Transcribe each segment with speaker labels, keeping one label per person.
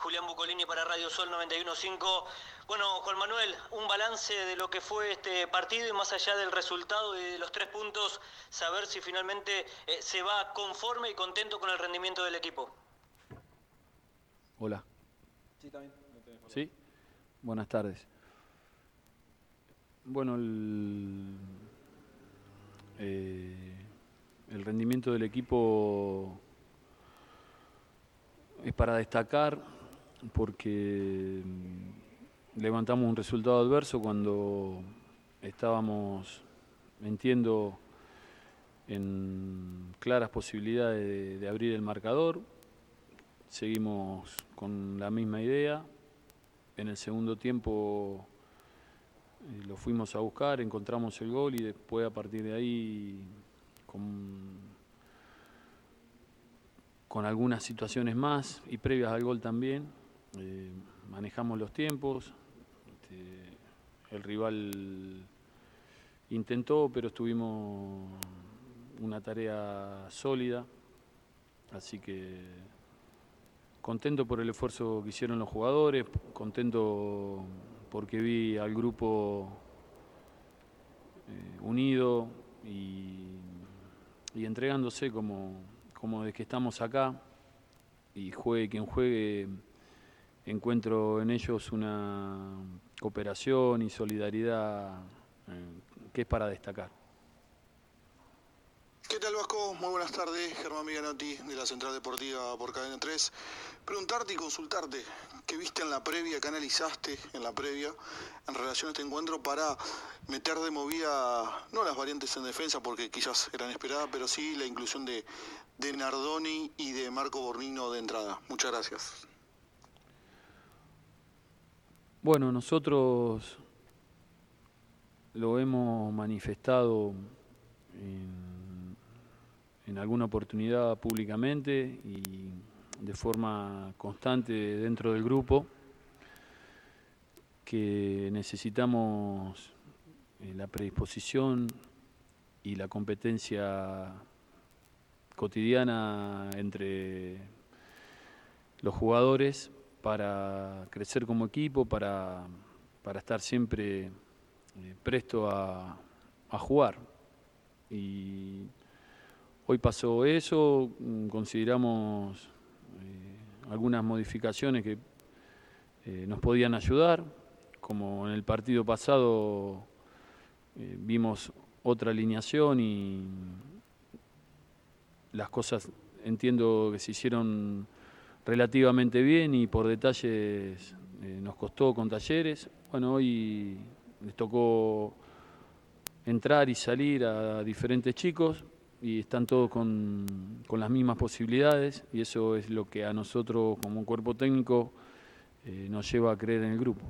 Speaker 1: Julián Bucolini para Radio Sol 91.5. Bueno, Juan Manuel, un balance de lo que fue este partido y más allá del resultado y de los tres puntos, saber si finalmente eh, se va conforme y contento con el rendimiento del equipo.
Speaker 2: Hola. Sí, también. Sí. Buenas tardes. Bueno, el, eh, el rendimiento del equipo es para destacar porque mm, levantamos un resultado adverso cuando estábamos, entiendo, en claras posibilidades de, abrir el marcador. Seguimos con la misma idea. En el segundo tiempo eh, lo fuimos a buscar, encontramos el gol y después a partir de ahí con con algunas situaciones más y previas al gol también. Eh, manejamos los tiempos. Este, el rival intentó, pero estuvimos una tarea sólida. Así que contento por el esfuerzo que hicieron los jugadores, contento porque vi al grupo eh, unido y, y entregándose como, como de que estamos acá y juegue quien juegue, encuentro en ellos una cooperación y solidaridad eh, que es para destacar.
Speaker 3: ¿Qué tal Vasco? Muy buenas tardes, Germán Miganotti de la Central Deportiva por Cadena 3. Preguntarte y consultarte, ¿qué viste en la previa, qué analizaste en la previa en relación a este encuentro para meter de movida, no las variantes en defensa porque quizás eran esperadas, pero sí la inclusión de, de Nardoni y de Marco Bornino de entrada? Muchas gracias.
Speaker 2: Bueno, nosotros lo hemos manifestado en alguna oportunidad públicamente y de forma constante dentro del grupo que necesitamos eh, la predisposición y la competencia cotidiana entre los jugadores para crecer como equipo, para, estar siempre eh, presto a, a jugar. Y Hoy pasó eso, mm, consideramos eh, algunas modificaciones que eh, nos podían ayudar, como en el partido pasado vimos otra alineación y las cosas entiendo que se hicieron relativamente bien y por detalles nos costó con talleres. Bueno, hoy les tocó entrar y salir a diferentes chicos, y están todos con, las mismas posibilidades y eso es lo que a nosotros como cuerpo técnico eh, nos lleva a creer en el grupo.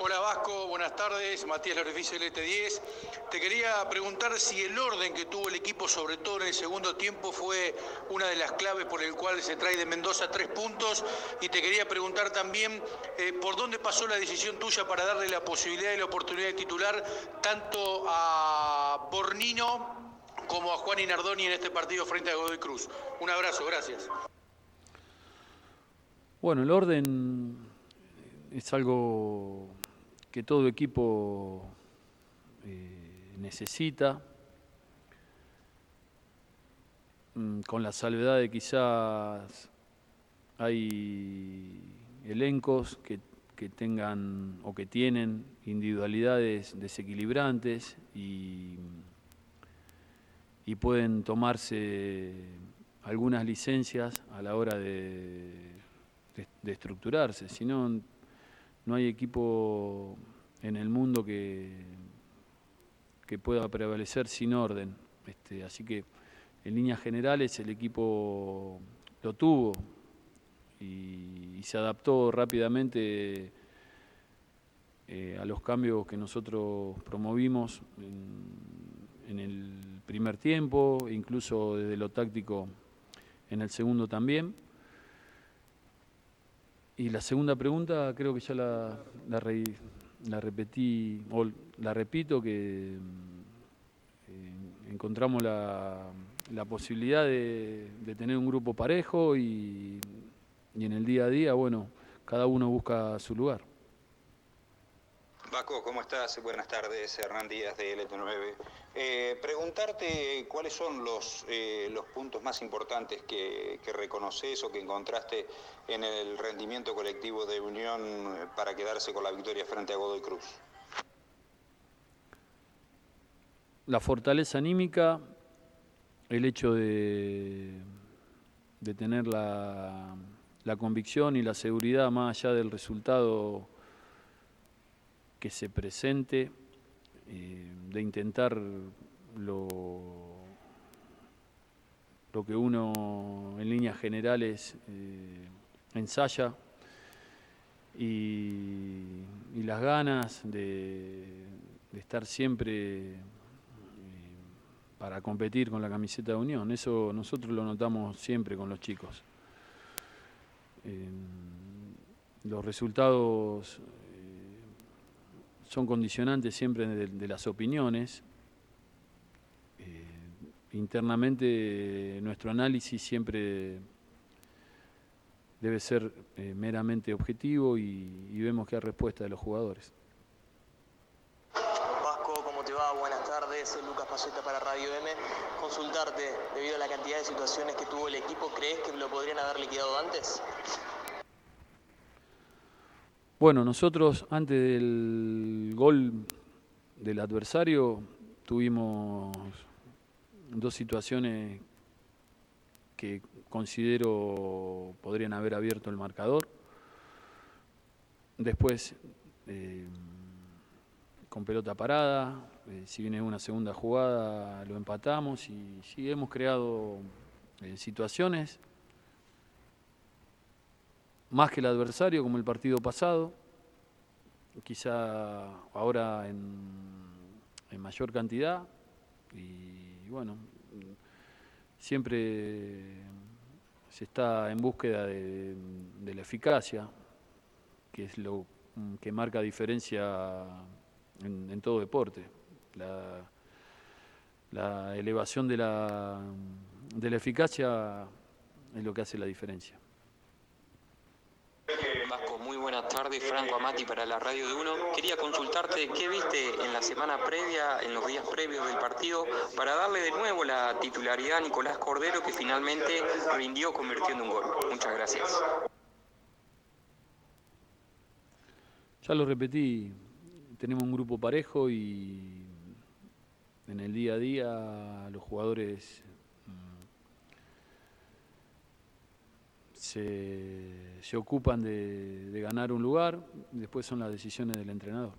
Speaker 4: Hola Vasco, tardes, Matías Loreficio LT10. Te quería preguntar si el orden que tuvo el equipo, sobre todo en el segundo tiempo, fue una de las claves por el cual se trae de Mendoza tres puntos. Y te quería preguntar también eh, por dónde pasó la decisión tuya para darle la posibilidad y la oportunidad de titular tanto a Bornino como a Juan Inardoni en este partido frente a Godoy Cruz. Un abrazo, gracias.
Speaker 2: Bueno, el orden es algo que todo equipo eh, necesita, mm, con la salvedad de quizás hay elencos que, tengan o que tienen individualidades desequilibrantes y, y pueden tomarse algunas licencias a la hora de, de estructurarse, si no no hay equipo en el mundo que, que pueda prevalecer sin orden. Este, así que en líneas generales el equipo lo tuvo y, se adaptó rápidamente eh, a los cambios que nosotros promovimos en, en el primer tiempo, incluso desde lo táctico en el segundo también. Y la segunda pregunta creo que ya la, la, repetí, o la repito, que eh, encontramos la, la posibilidad de, tener un grupo parejo y en el día a día, bueno, cada uno busca su lugar.
Speaker 5: Paco, ¿cómo estás? Buenas tardes, Hernán Díaz de LT9. Eh, preguntarte cuáles son los, eh, los puntos más importantes que, que, reconoces o que encontraste en el rendimiento colectivo de Unión para quedarse con la victoria frente a Godoy Cruz.
Speaker 2: La fortaleza anímica, el hecho de, de tener la, la convicción y la seguridad más allá del resultado que se presente, eh, de intentar lo, lo que uno en líneas generales eh, ensaya y, las ganas de, de estar siempre eh, para competir con la camiseta de Unión. Eso nosotros lo notamos siempre con los chicos. los resultados son condicionantes siempre de, las opiniones. Eh, internamente nuestro análisis siempre debe ser eh, meramente objetivo y, vemos que hay respuesta de los jugadores.
Speaker 6: Vasco, ¿cómo te va? Buenas tardes, Lucas Payeta para Radio M. Consultarte, debido a la cantidad de situaciones que tuvo el equipo, ¿crees que lo podrían haber liquidado antes?
Speaker 2: Bueno, nosotros antes del gol del adversario tuvimos dos situaciones que considero podrían haber abierto el marcador. Después, eh, con pelota parada, eh, si viene una segunda jugada, lo empatamos y sí hemos creado eh, situaciones más que el adversario, como el partido pasado, quizá ahora en, mayor cantidad, y bueno, siempre se está en búsqueda de, de, la eficacia, que es lo que marca diferencia en, en todo deporte. La, la elevación de la, de la eficacia es lo que hace la diferencia.
Speaker 7: Vasco, muy buenas tardes, Franco Amati para la Radio de Uno. Quería consultarte qué viste en la semana previa, en los días previos del partido, para darle de nuevo la titularidad a Nicolás Cordero, que finalmente rindió convirtiendo un gol. Muchas gracias.
Speaker 2: Ya lo repetí, tenemos un grupo parejo y en el día a día los jugadores se, se ocupan de, de, ganar un lugar, después son las decisiones del entrenador.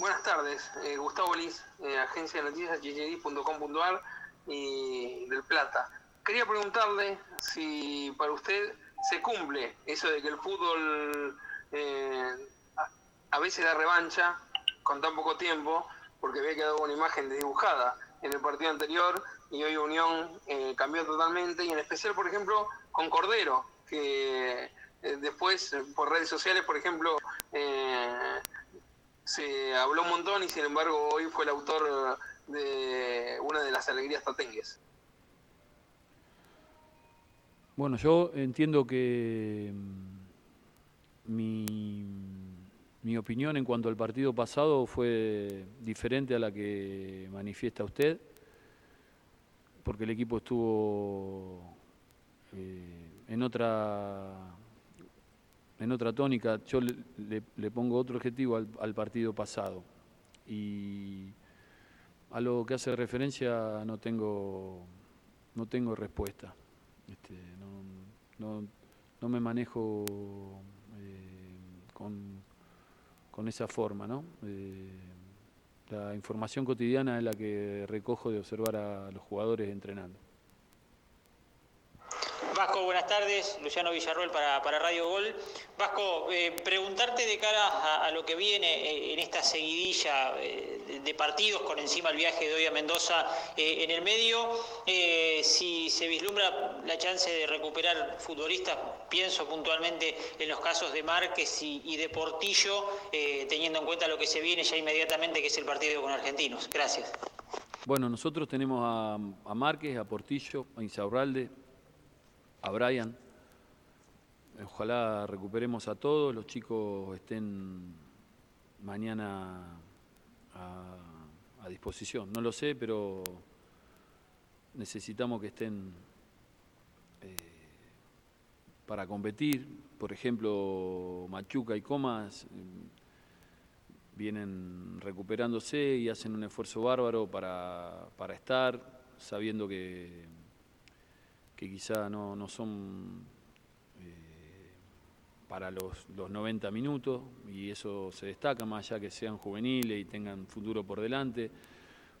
Speaker 8: Buenas tardes, eh, Gustavo Liz, eh, agencia de noticias gjd.com.ar y del Plata. Quería preguntarle si para usted se cumple eso de que el fútbol eh, a, veces da revancha con tan poco tiempo, porque había quedado una imagen desdibujada en el partido anterior y hoy Unión eh, cambió totalmente, y en especial, por ejemplo, con Cordero, que eh, después por redes sociales, por ejemplo, eh, se habló un montón y sin embargo hoy fue el autor de una de las alegrías tatengues.
Speaker 2: Bueno, yo entiendo que mi, mi opinión en cuanto al partido pasado fue diferente a la que manifiesta usted porque el equipo estuvo eh, en otra en otra tónica. Yo le, pongo otro objetivo al, partido pasado y a lo que hace referencia no tengo no tengo respuesta. Este, no, no, no, me manejo eh, con, con, esa forma, ¿no? Eh, la información cotidiana es la que recojo de observar a los jugadores entrenando.
Speaker 1: Vasco, buenas tardes. Luciano Villarroel para, para Radio Gol. Vasco, eh, preguntarte de cara a, lo que viene eh, en esta seguidilla eh, de, partidos con encima el viaje de hoy a Mendoza en el medio, si se vislumbra la chance de recuperar futbolistas, pienso puntualmente en los casos de Márquez y, de Portillo, teniendo en cuenta lo que se viene ya inmediatamente, que es el partido con Argentinos. Gracias.
Speaker 2: Bueno, nosotros tenemos a, a Márquez, a Portillo, a Insaurralde, a Brian. Ojalá recuperemos a todos, los chicos estén mañana a, disposición. No lo sé, pero necesitamos que estén eh, para competir. Por ejemplo, Machuca y Comas eh, vienen recuperándose y hacen un esfuerzo bárbaro para, para estar, sabiendo que, que quizá no, no son para los, los 90 minutos y eso se destaca, más allá que sean juveniles y tengan futuro por delante.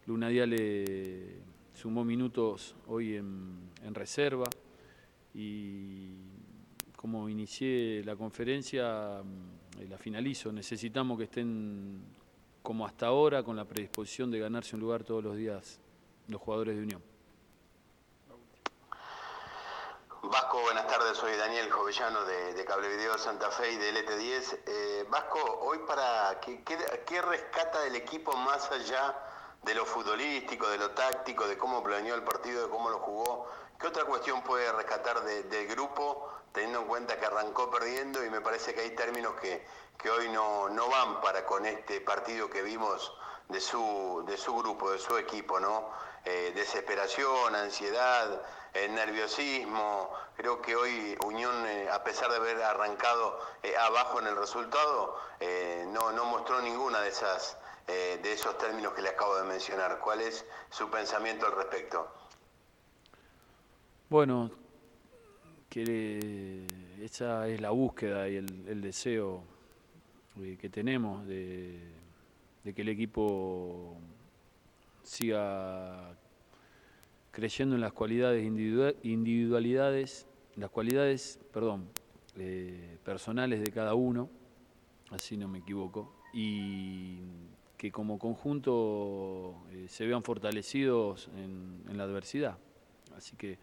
Speaker 2: Luna le sumó minutos hoy en, en reserva y como inicié la conferencia, mm, la finalizo, necesitamos que estén como hasta ahora con la predisposición de ganarse un lugar todos los días los jugadores de Unión.
Speaker 9: Vasco, buenas tardes, soy Daniel Jovellano de, Cable Video Santa Fe y del ET10. Eh, Vasco, hoy para ¿qué, rescata del equipo más allá de lo futbolístico, de lo táctico, de cómo planeó el partido, de cómo lo jugó? ¿Qué otra cuestión puede rescatar del grupo, teniendo en cuenta que arrancó perdiendo y me parece que hay términos que, que hoy no, no van para con este partido que vimos de su, de su grupo, de su equipo, ¿no? Eh, desesperación, ansiedad, eh, nerviosismo. Creo que hoy Unión, eh, a pesar de haber arrancado abajo en el resultado, no, no mostró ninguna de esas de esos términos que le acabo de mencionar. ¿Cuál es su pensamiento al respecto?
Speaker 2: Bueno, que esa es la búsqueda y el deseo que tenemos de de que el equipo siga creyendo en las cualidades individualidades, las cualidades, perdón, eh, personales de cada uno, así no me equivoco, y que como conjunto eh, se vean fortalecidos en, la adversidad. Así que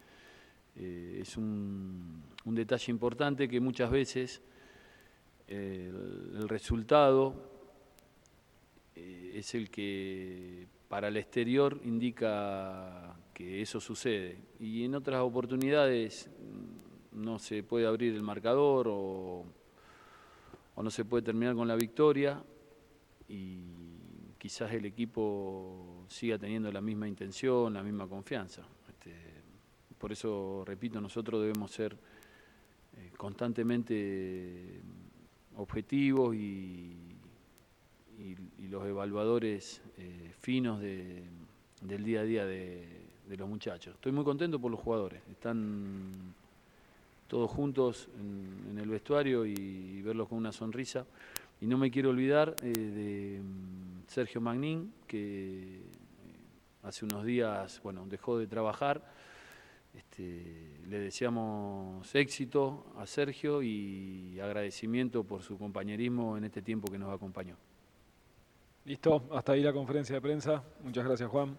Speaker 2: eh, es un, detalle importante que muchas veces el resultado es el que para el exterior indica que eso sucede. Y en otras oportunidades mm, no se puede abrir el marcador o, no se puede terminar con la victoria y quizás el equipo siga teniendo la misma intención, la misma confianza. Este, por eso, repito, nosotros debemos ser eh, constantemente objetivos y y, los evaluadores eh, finos del día a día de, los muchachos. Estoy muy contento por los jugadores, están todos juntos en, el vestuario y, verlos con una sonrisa. Y no me quiero olvidar eh, de mm, Sergio Magnín, que eh, hace unos días bueno, dejó de trabajar. Este, le deseamos éxito a Sergio y agradecimiento por su compañerismo en este tiempo que nos acompañó.
Speaker 10: Listo, hasta ahí la conferencia de prensa. Muchas gracias, Juan.